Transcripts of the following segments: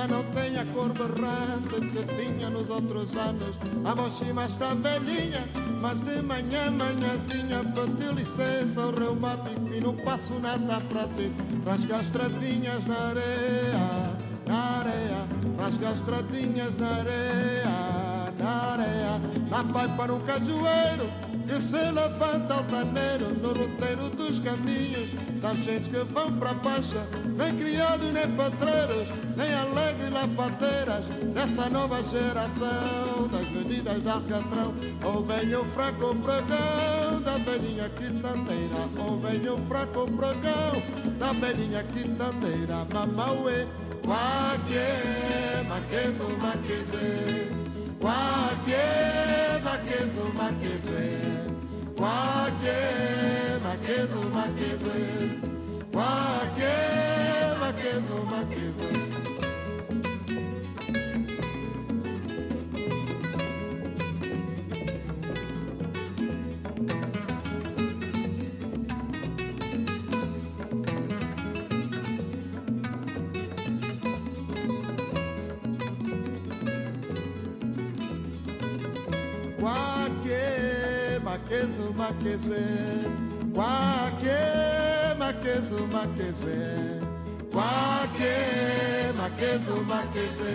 Já não tem a cor berrante que tinha nos outros anos. A mais está velhinha, mas de manhã, manhãzinha Pedi licença ao reumático e não passo nada para ti. Rasga as tratinhas na areia, na areia. Rasga as tratinhas na areia, na areia. Lá vai para um cajueiro que se levanta altaneiro no roteiro dos caminhos das gentes que vão para baixa, nem criados nem patreiros, nem alegres lafateiras dessa nova geração das medidas de Alcatrão. Ou vem o fraco pregão da velhinha quitandeira, ou vem o fraco pregão da velhinha quitandeira, mamauê, quaque, maquezo, maqueze. Kwake makezo makezwe Kwake makezo makezwe Kwake makezo makezwe makezo makezwe Kwake makezo makezwe Kwake makezo makezwe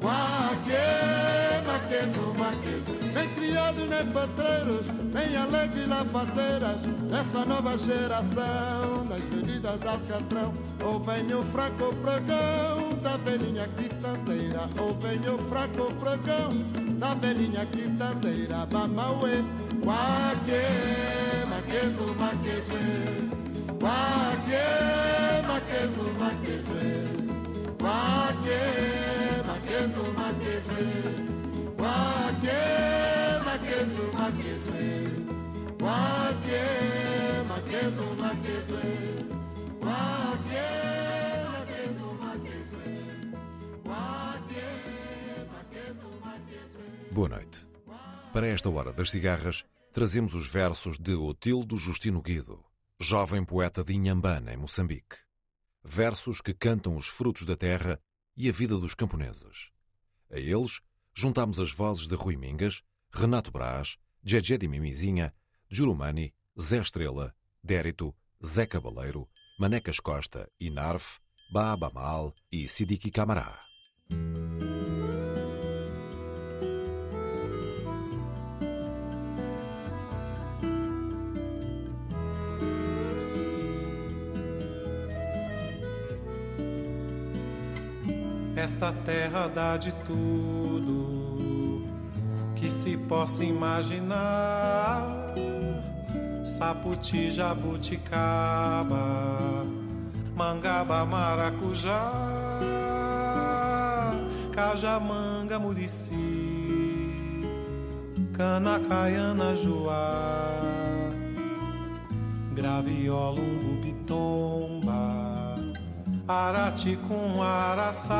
Kwake makezo makezwe Nem criados nem patreiros Nem alegres lafateiras Dessa nova geração Das venidas de Alcatrão. Ou vem fraco pregão Da velhinha quitandeira Ou vem o fraco pregão tavelinha que tanteira mamauê Waque, maquezo, maqueze Waque, maquezo, maqueze Waque, maquezo, maqueze Waque, maquezo, maqueze Waque, maquezo, maqueze Waque Boa noite. Para esta hora das cigarras, trazemos os versos de Otildo Justino Guido, jovem poeta de Inhambane, em Moçambique. Versos que cantam os frutos da terra e a vida dos camponeses. A eles, juntamos as vozes de Rui Mingas, Renato Brás, Gegé de Mimizinha, Jurumani, Zé Estrela, Dérito, Zé Cabaleiro, Manecas Costa, Inarf, Baabamal e Sidiki Camará. Esta terra dá de tudo que se possa imaginar. Saputi, jabuticaba, mangaba, maracujá, cajamanga, murici, cana, caiana, joá, graviola, umbu, bitomba Arati com araçá,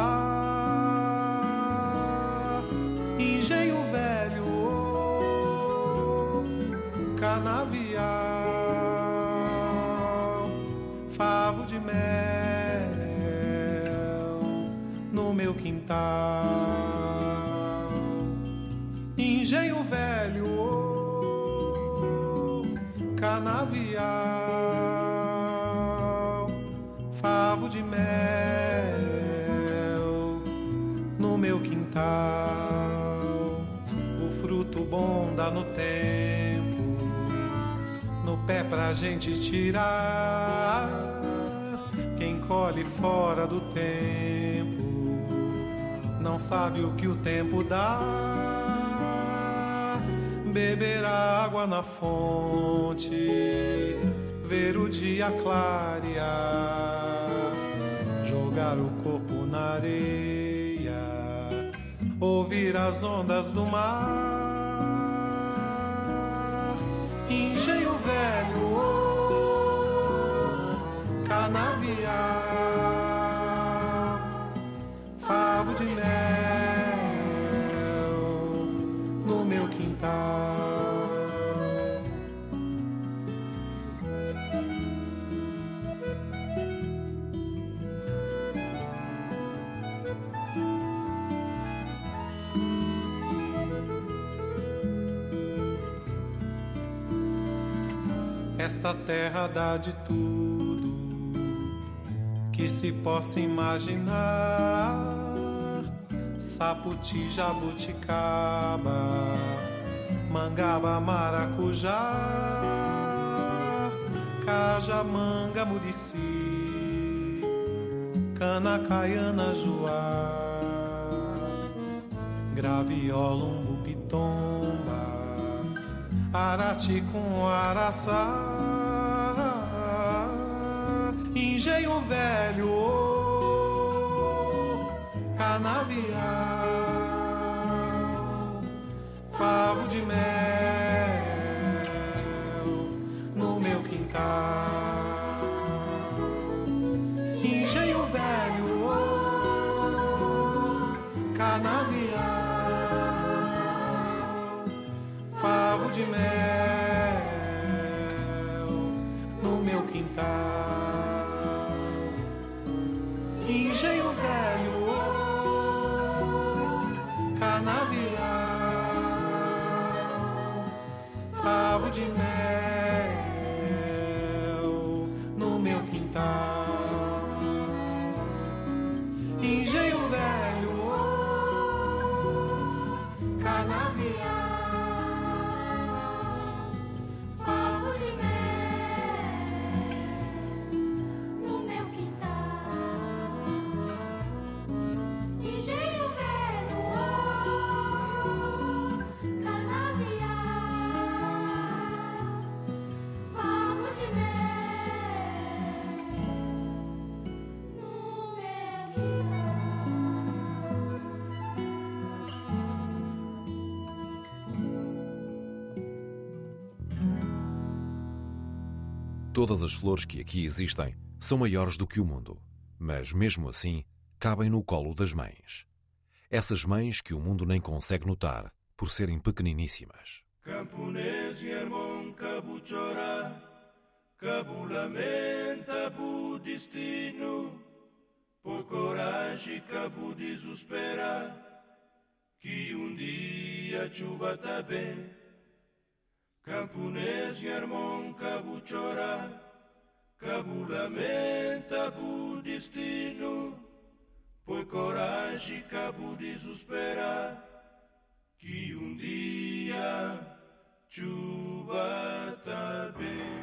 engenho velho, canavial, favo de mel no meu quintal, engenho velho, canavial meu quintal. O fruto bom dá no tempo, no pé pra gente tirar. Quem colhe fora do tempo não sabe o que o tempo dá. Beber água na fonte ver o dia clarear, jogar o corpo na areia, ouvir as ondas do mar, Esta terra dá de tudo que se possa imaginar: saputi, jabuticaba, mangaba, maracujá, caja, manga, murici, cana, caiana, joá, graviola, umbu, pitomba Arati com araçá, engenho velho, canavial, As flores que aqui existem são maiores do que o mundo, mas mesmo assim cabem no colo das mães. Essas mães que o mundo nem consegue notar por serem pequeniníssimas. Camponês destino, por coragem cabo desesperar, que um dia chuva tá bem. Camponês chorar, cabo lamenta por destino, por coragem cabo desesperar, que um dia chuva tá bem.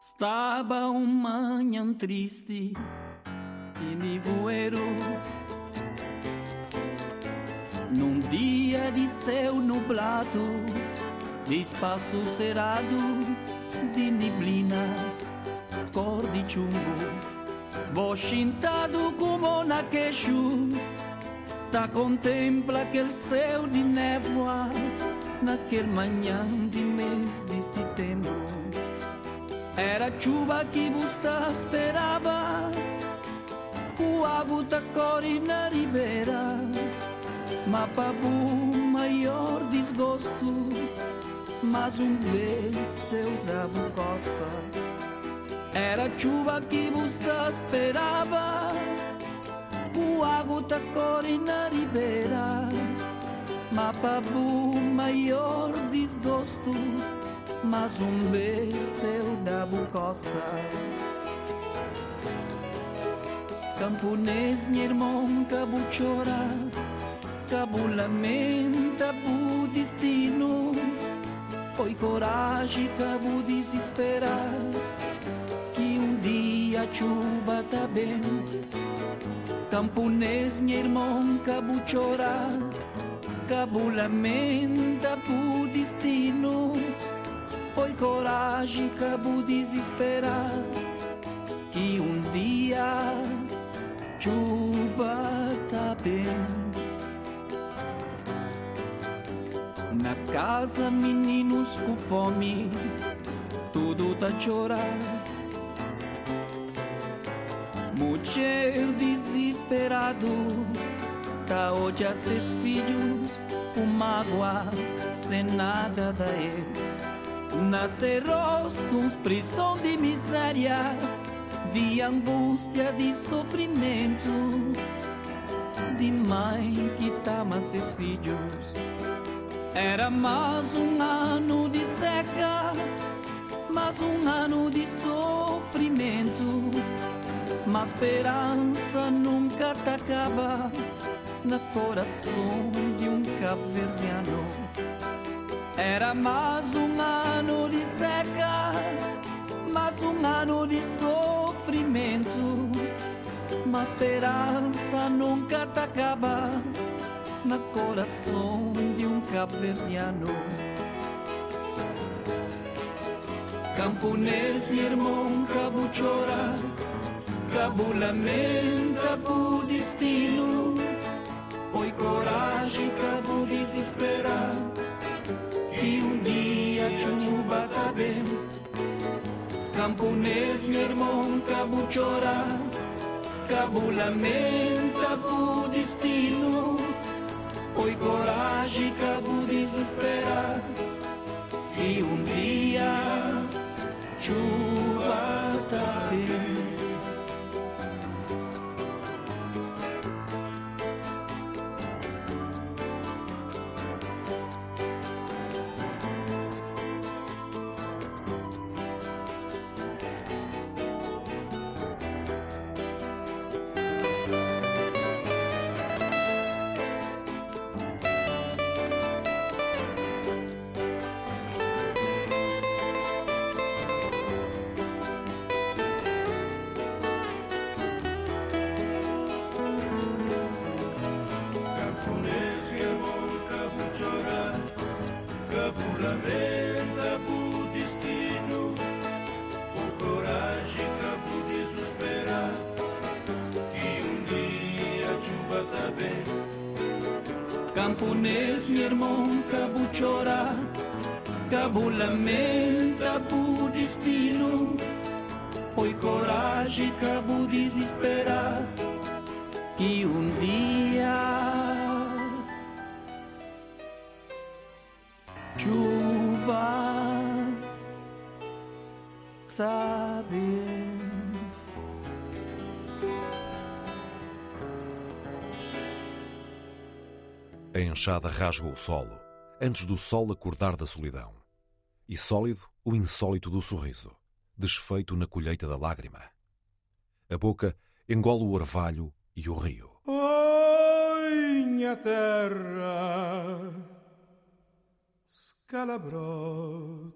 Estava uma manhã triste e nevoeiro Num dia de céu nublado De espaço cerrado de neblina Cor de chumbo. Bochintado como na queixo. Tá contempla aquele céu de névoa Naquele manhã de mês de setembro. Era chuva que busta esperava O água da corre na ribeira Mapa bu maior desgosto Mas um vez eu dava costa Era chuva que busta esperava O água da corre na ribeira Mapa bu maior desgosto mas um beijo eu da costa. Camponês, meu irmão, cabo chora, cabo lamenta bu destino. Foi coragem, cabo desesperar, que um dia chuva tá bem. Camponês, meu irmão, cabo chora, cabo lamenta bu destino. Foi coragem bu desesperar que um dia chuva tá bem. Na casa meninos com fome, tudo tá chorar. Mulher desesperado, tá hoje a seus filhos, com mágoa, sem nada da ex. Nascer rostos, prisão de miséria, de angústia, de sofrimento, de mãe que tama seus filhos. Era mais um ano de seca, mais um ano de sofrimento. Mas esperança nunca te acaba no coração de um cabo-verdiano. Era mais um ano de seca, mais um ano de sofrimento. Mas esperança nunca te acaba no coração de um cabo-verdiano. Camponês, meu irmão, cabo chora, cabo lamenta por destino. Oi, coragem, cabo desesperar, que um dia chuva tá bem. Camponês, meu irmão, cabo chora, cabo lamenta por destino. Oi, coragem, cabo desesperar, que um dia chuva tá Irmão, cabo chora, cabo lamenta por destino. Foi coragem, cabo desesperar, que um dia chuva sabe. A enxada rasga o solo, antes do sol acordar da solidão. E sólido o insólito do sorriso, desfeito na colheita da lágrima. A boca engole o orvalho e o rio. Oi, minha terra, scalabrot,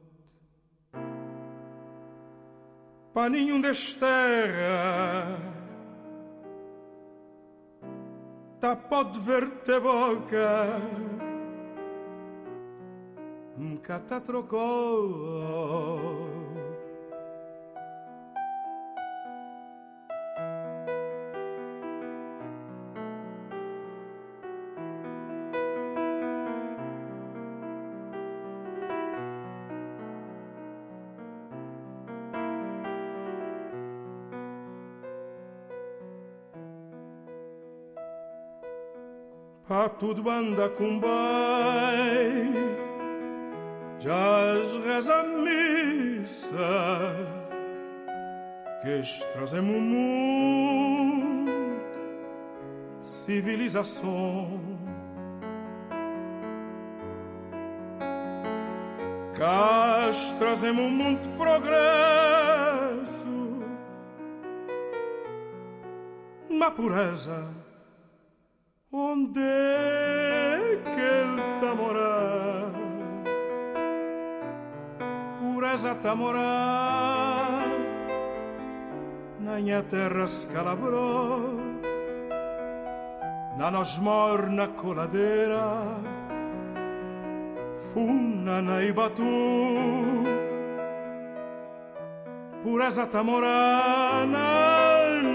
paninho desterra, tá pode ver-te boca, nunca te trocou. Pá, tudo anda com bem, já reza missa, que trazemos muito de civilização. Cá trazemos muito progresso, uma pureza. Onde é que ele tá morar? Pureza tá morar na minha terra scalabrot, na nos morna coladeira, Funa na Ibatu Pureza tamorana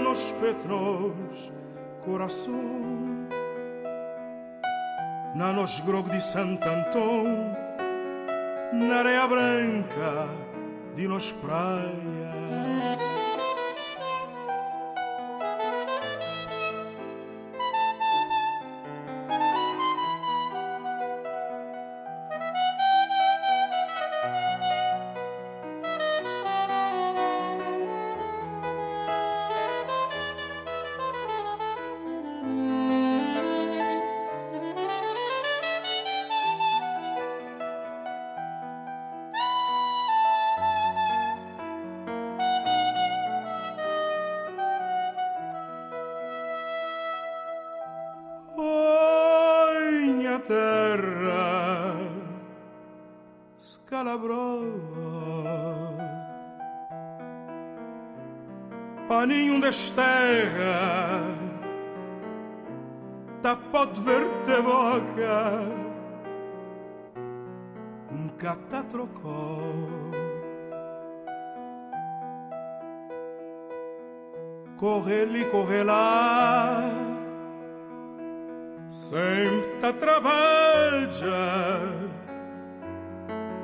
nos petros coração Na nos grog de Santo Antão Na areia branca de nos praia Paninho desterra Tá ver-te boca. Um cata trocou. Corre lá. Sempre trabalha.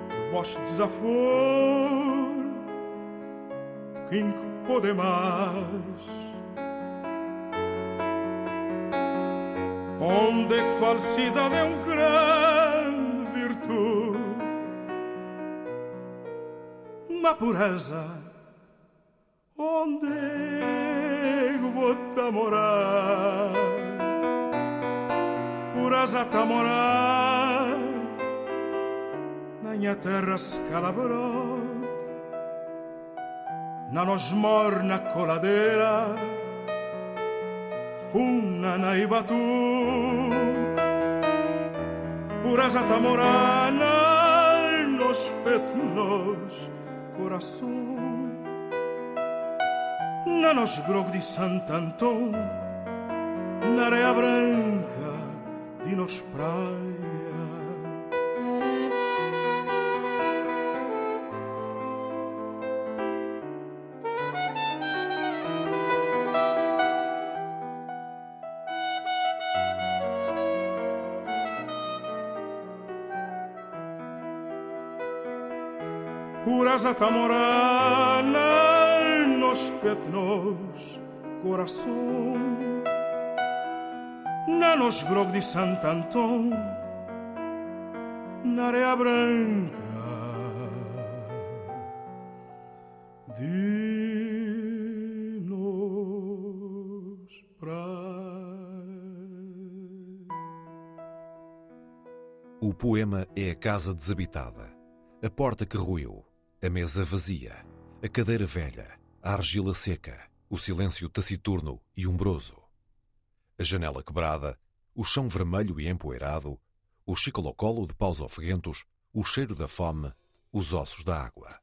De bosch desafor De quem que pode mais. Onde que falsidade é um grande virtude Na pureza Onde bota morar pureza tá morar na minha terra scalabrot na nos morna coladeira funa na ibatu. Pureza tá morar na nos petnos coração. Na nos grog de Santo Antão na areia branca de nos praia Pureza tamorana nos petnos coração na nos grog de Santo Antão na areia branca de nos. O poema é a casa desabitada, a porta que ruiu, a mesa vazia, a cadeira velha, a argila seca, o silêncio taciturno e umbroso. A janela quebrada, o chão vermelho e empoeirado, o chicolocolo de paus ofeguentos, o cheiro da fome, os ossos da água.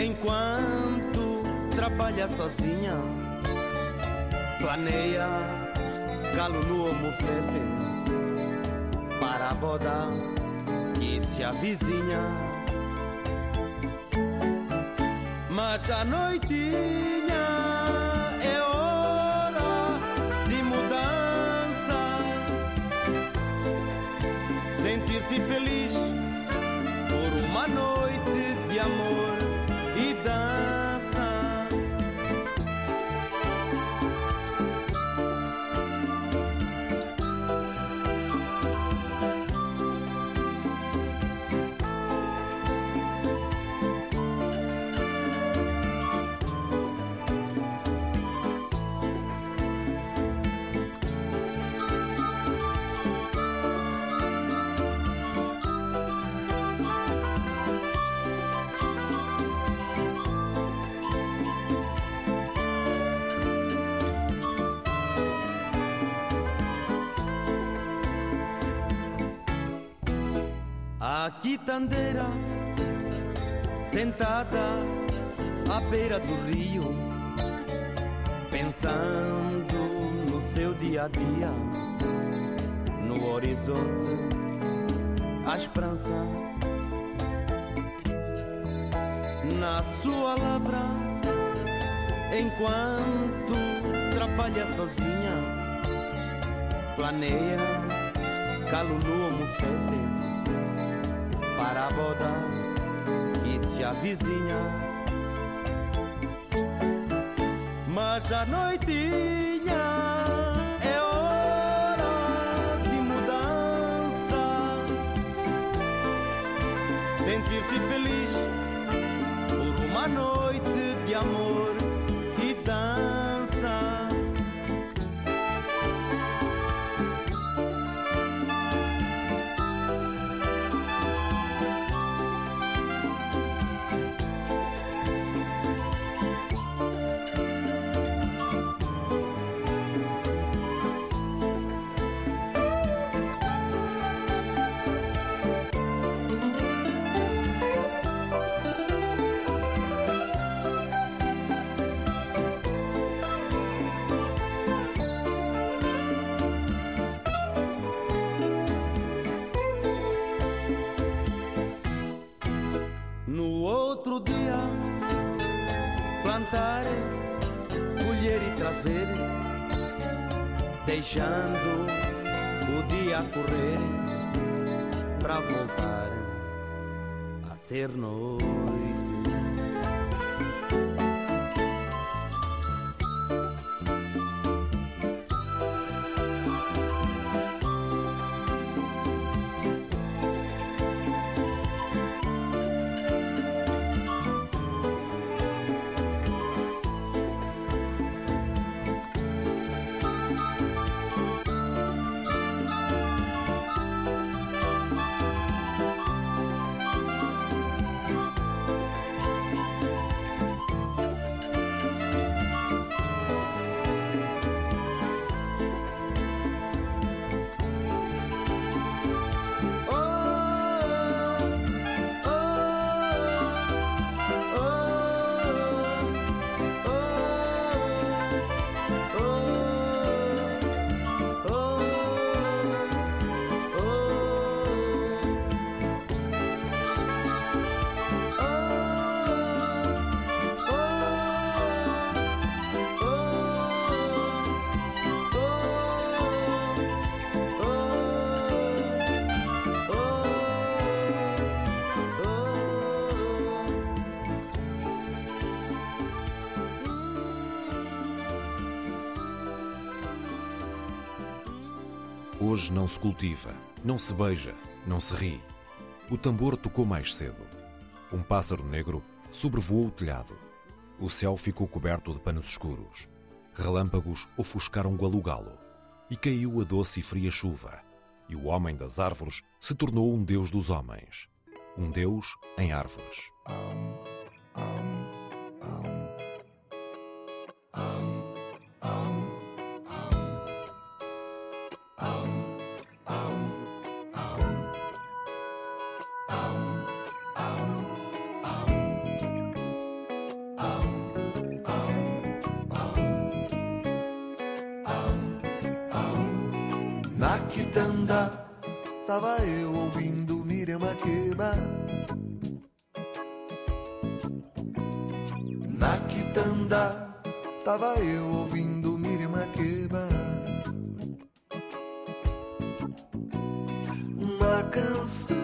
Enquanto trabalha sozinha, planeia galo no almofete para a boda que se avizinha. Mas a noitinha é hora de mudança. sentir-se feliz quitandeira sentada à beira do rio, pensando no seu dia a dia, no horizonte, a esperança. Na sua lavra, enquanto trabalha sozinha, planeia calunua o mufete para boda que se avizinha. Mas a noitinha é hora de mudança. Sentir-se feliz por uma noite de amor plantar, colher e trazer, deixando o dia correr para voltar a ser noite. Não se cultiva, não se beija, não se ri. O tambor tocou mais cedo. Um pássaro negro sobrevoou o telhado. O céu ficou coberto de panos escuros. Relâmpagos ofuscaram Gualugalo. E caiu a doce e fria chuva. E o homem das árvores se tornou um deus dos homens. Um deus em árvores. Na quitanda tava eu ouvindo Mirama Na quitanda tava eu ouvindo Mirama Uma canção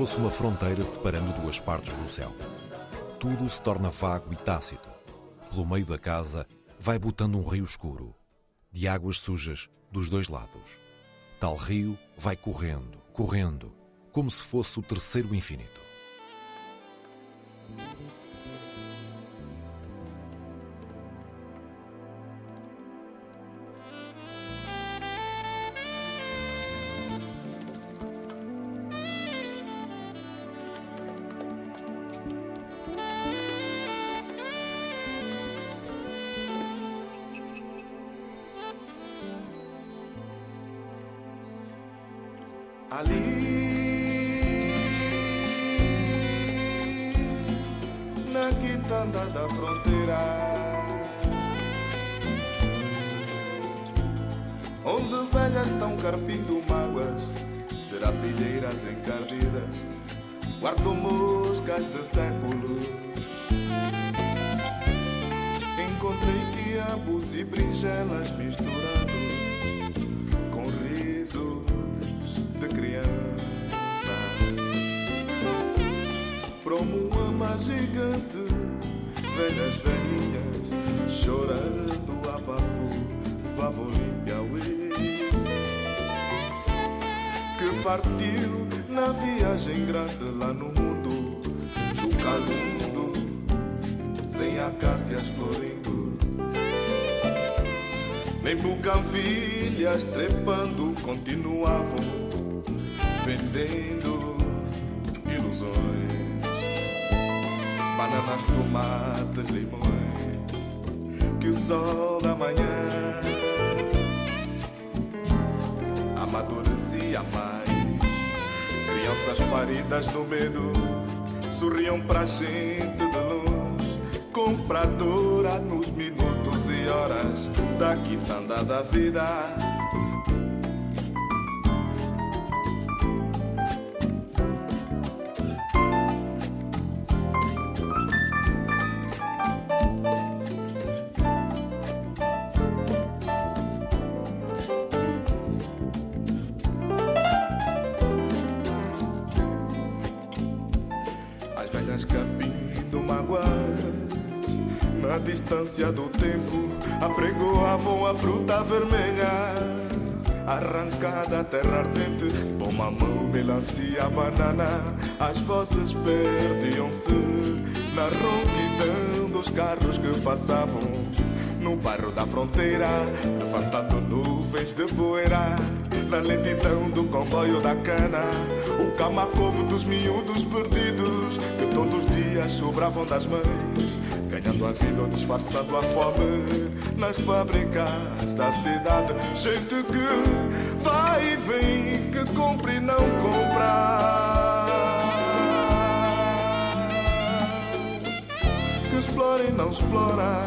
fosse uma fronteira separando duas partes do céu. Tudo se torna vago e tácito. Pelo meio da casa vai botando um rio escuro, de águas sujas dos dois lados. Tal rio vai correndo, correndo, como se fosse o terceiro infinito. da fronteira. Onde velhas estão carpindo mágoas, serapilheiras encardidas, guardo moscas de séculos. Encontrei quiabos e brinjelas misturando com risos de criança. Promo uma gigante velhas velhinhas chorando a vavô, vavô Limpiauê. Que partiu na viagem grande lá no mundo, do calundo, sem acácias florindo. Nem bucanvilhas trepando continuavam vendendo ilusões bananas, tomates, limões, que o sol da manhã amadurecia mais. Crianças paridas no medo sorriam pra gente de luz, compradora nos minutos e horas da quitanda da vida. Arrancada, terra ardente Toma mão, melancia, banana. As vozes perdiam-se Na ronquidão dos carros que passavam No bairro da fronteira Levantando nuvens de poeira. Na lentidão do comboio da cana O camacovo dos miúdos perdidos Que todos os dias sobravam das mães Ganhando a vida ou disfarçando a fome Nas fábricas da cidade Gente que vai e vem Que compra e não compra. Que explora e não explora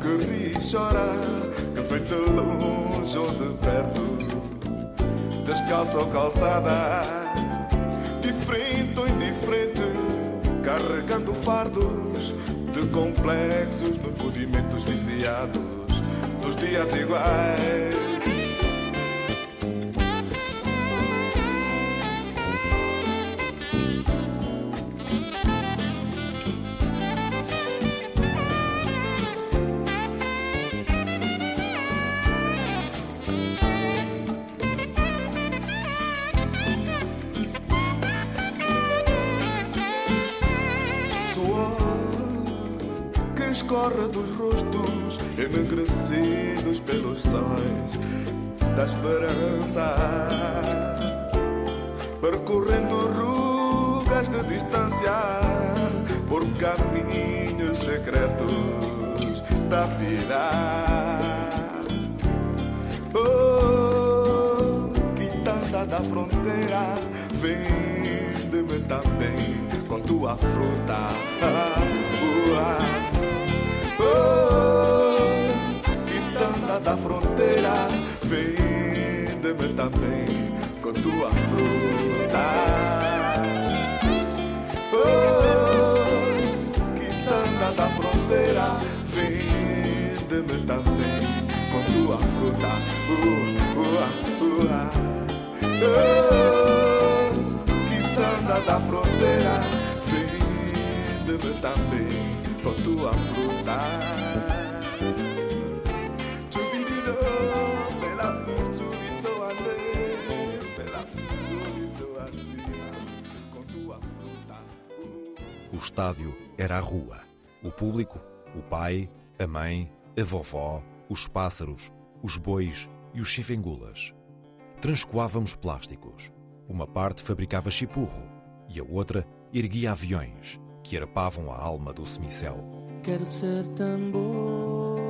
Que ri e chora Que vem de longe ou de perto Descalça ou calçada Diferente ou indiferente Carregando fardos De complexos Nos movimentos viciados Dos dias iguais dos rostos enegrecidos pelos sóis da esperança, percorrendo rugas de distância por caminhos secretos da vida. Oh, quitanda da fronteira, vende-me também com tua fruta. Também com tua fruta. Oh, quitanda da fronteira, vende-me também com tua fruta. Uh, ua, ua. Oh, quitanda da fronteira, vende-me também com tua fruta. Estádio era a rua. O público, o pai, a mãe, a vovó, os pássaros, os bois e os chifengulas. Transcoávamos plásticos. Uma parte fabricava chipurro e a outra erguia aviões que arpavam a alma do semicel. Quero ser tambor.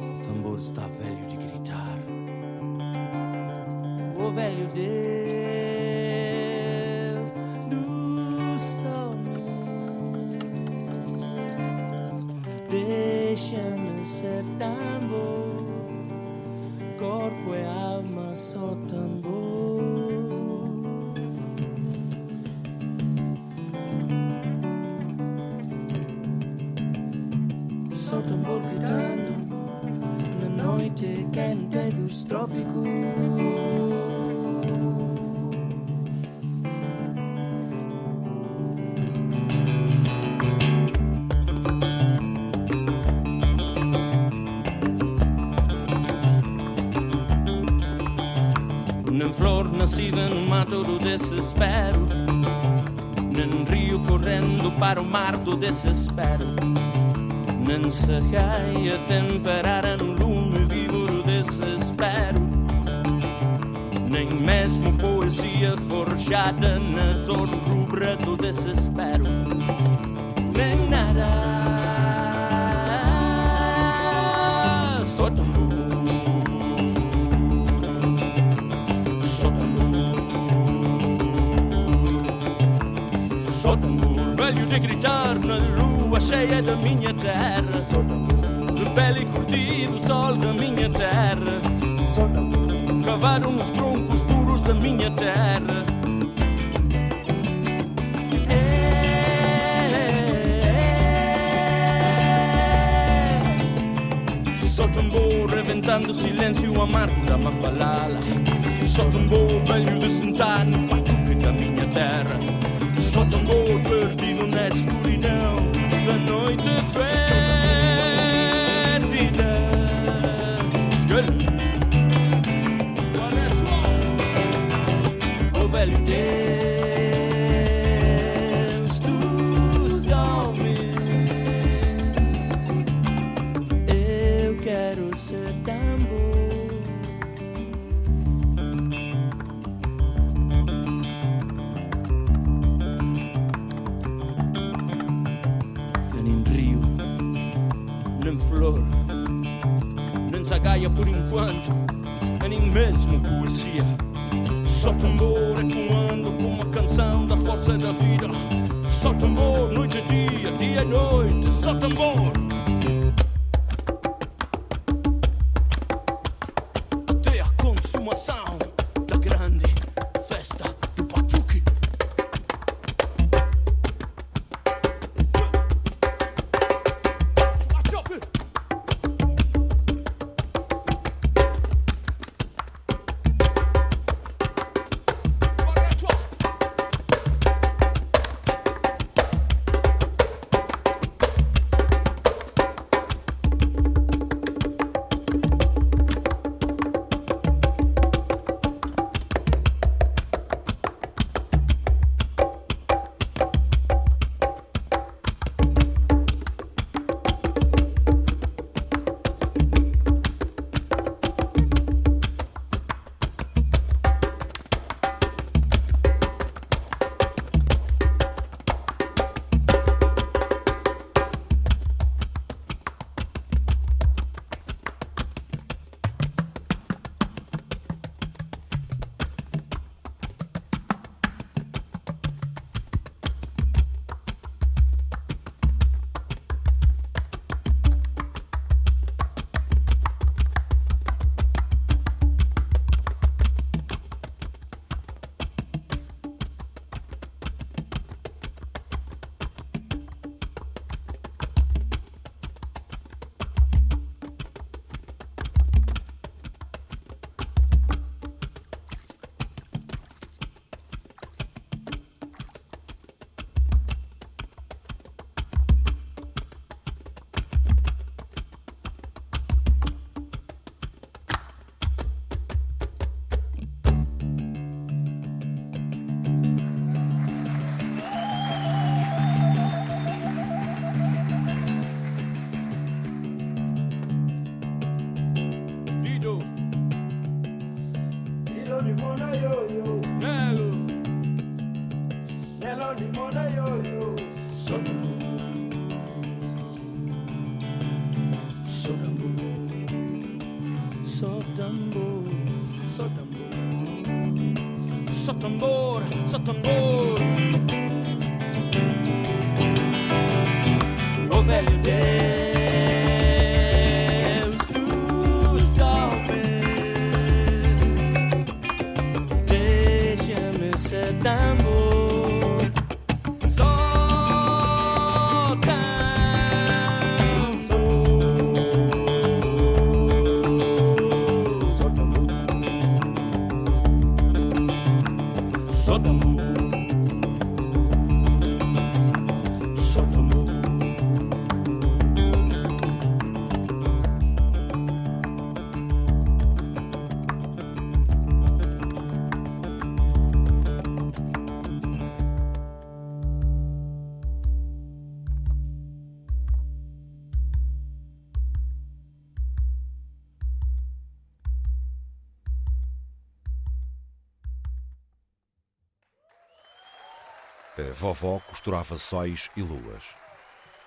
O tambor está velho de. O velho Deus do sol. Deixa-me ser tambor. Corpo e alma só tambor. Só tambor gritando na noite quente dos trópicos. Do desespero. Nem rio correndo para o mar do desespero. Nem serraia temperada no lume vivo do desespero. Nem mesmo poesia forjada na dor rubra do desespero. Nem nada de gritar na lua cheia da minha terra. Rebelde e curtido o sol da minha terra. Cavaram nos troncos duros da minha terra. Só tambor reventando silêncio amargo da mafalala. Só tambor velho de sentar no batuque da minha terra. Só tambor perdido na vovó costurava sóis e luas.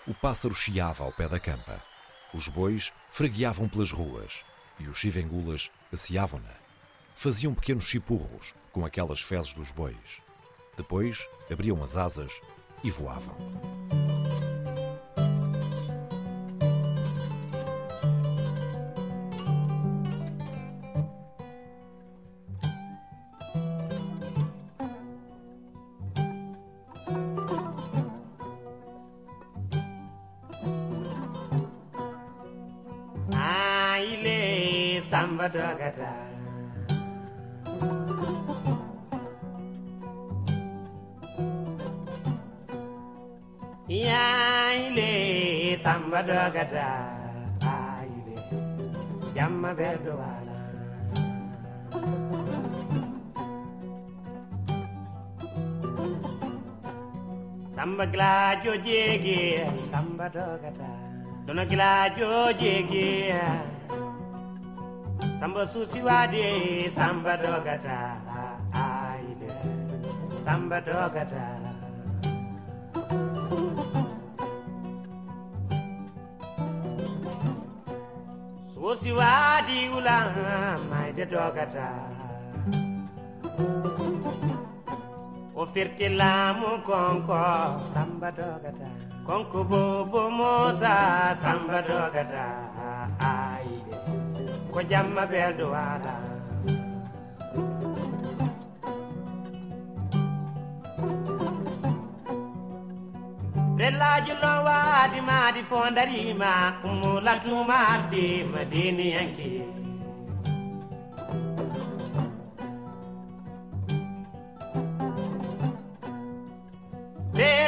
O pássaro chiava ao pé da campa. Os bois fregueavam pelas ruas e os chivengulas asseavam-na. Faziam pequenos chipurros com aquelas fezes dos bois. Depois abriam as asas e voavam. Samba glajo jege samba dogata. Dono glajo jege Samba susi wade samba dogata. Aile samba dogata. Susi wadi ula maide dogata. o firti laamu konko. Samba dogata. Konko bobo moza samba dogata. Ai. Ko jamma beldo wala rellaji lo waadi maadi fo darima ummu latuma de madini yanke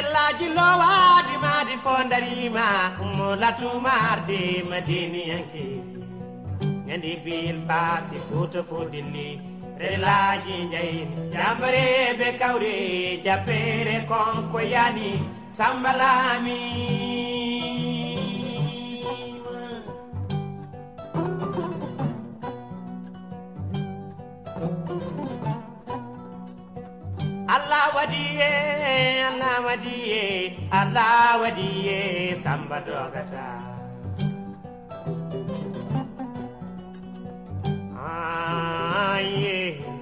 sellaji di ma fo darima mo latumarde madiniyanke ñandi bil baasi futo fo dilli relaji jayni jambare be kawre jappere konko yani sambalami. Allah wadiye Allah wadiye Allah wadiye samba Ah, yeah.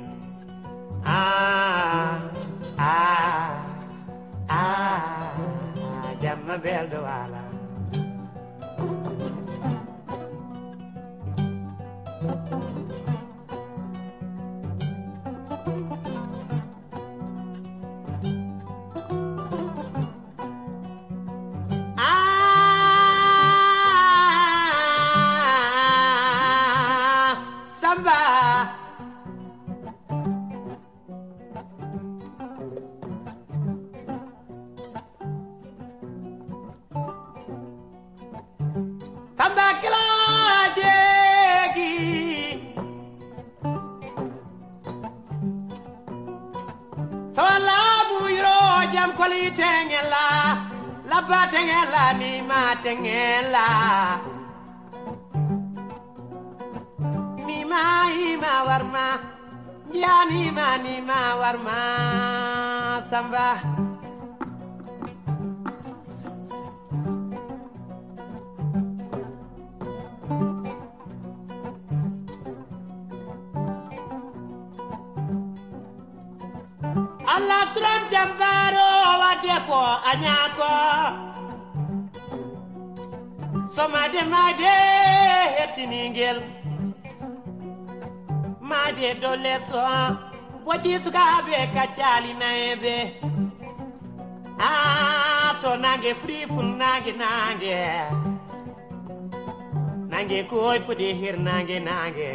Nange koy fudi hir nange nange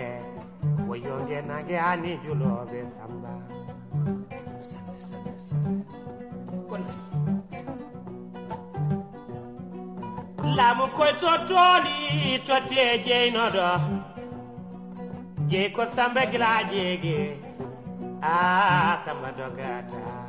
Woyonge nange ani julobe samba. Lamu koy to toli to te jeynoɗo jey ko samba gila jeege a samba dogata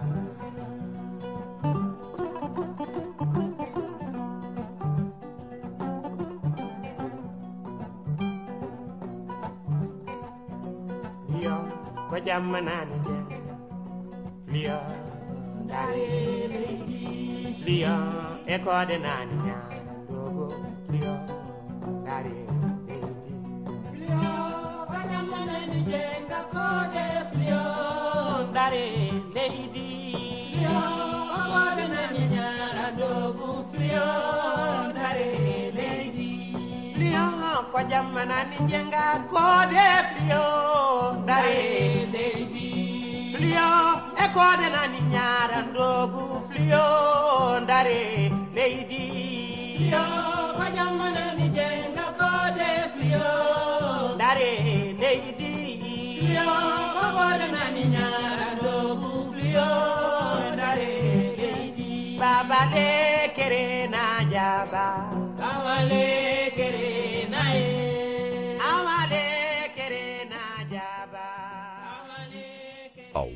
jamanani janga Lia dare lady Lia eko de nani janga dogo Lia dare lady Lia jamanani janga kode Lia dare lady Lia eko de nani janga dogo Lia dare lady Lia ko jamanani janga kode Lia dare koɗe nani ñarandogu fliyo ndare leydi yo ko ni jenga koɗe fliyo ndare leydi yo ko koɗe nani ñarandogu fliyo dare Baba le kere na jaba. Baba le kere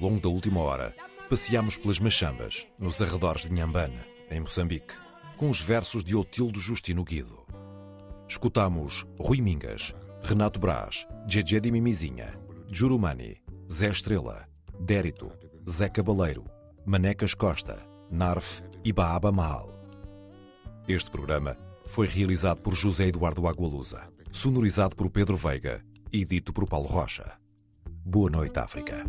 longo da última hora, passeámos pelas Machambas, nos arredores de Nhambana, em Moçambique, com os versos de Otildo Justino Guido. Escutámos Rui Mingas, Renato Brás, Djedje de Mimizinha, Jurumani, Zé Estrela, Dérito, Zé Cabaleiro, Manecas Costa, Narf e Baaba Mahal. Este programa foi realizado por José Eduardo Agualusa, sonorizado por Pedro Veiga e dito por Paulo Rocha. Boa noite, África.